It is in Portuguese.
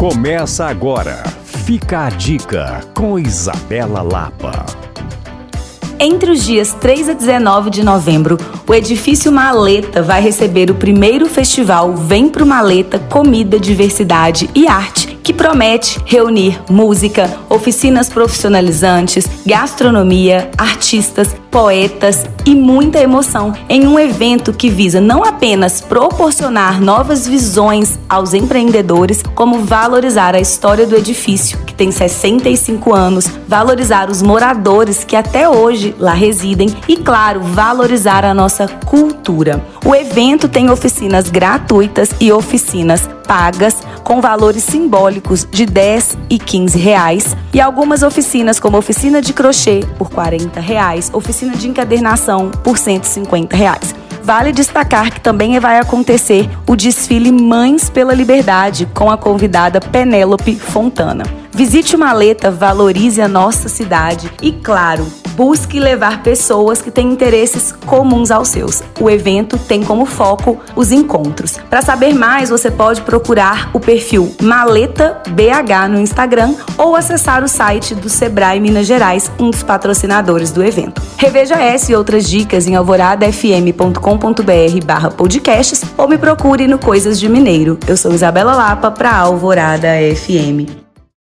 Começa agora. Fica a dica com Isabela Lapa. Entre os dias 3 a 19 de novembro, o edifício Maleta vai receber o primeiro festival Vem Pro Maleta Comida, Diversidade e Arte que promete reunir música, oficinas profissionalizantes, gastronomia, artistas, poetas e muita emoção em um evento que visa não apenas proporcionar novas visões aos empreendedores, como valorizar a história do edifício, que tem 65 anos, valorizar os moradores que até hoje lá residem e, claro, valorizar a nossa cultura. O evento tem oficinas gratuitas e oficinas pagas com valores simbólicos de 10 e 15 reais e algumas oficinas como oficina de crochê por 40 reais, oficina de encadernação por 150 reais. Vale destacar que também vai acontecer o desfile Mães pela Liberdade com a convidada Penélope Fontana. Visite o Maleta, valorize a nossa cidade e, claro, busque levar pessoas que têm interesses comuns aos seus. O evento tem como foco os encontros. Para saber mais, você pode procurar o perfil Maleta BH no Instagram ou acessar o site do Sebrae Minas Gerais, um dos patrocinadores do evento. Reveja essa e outras dicas em alvoradafm.com.br/podcasts ou me procure no Coisas de Mineiro. Eu sou Isabela Lapa para Alvorada FM.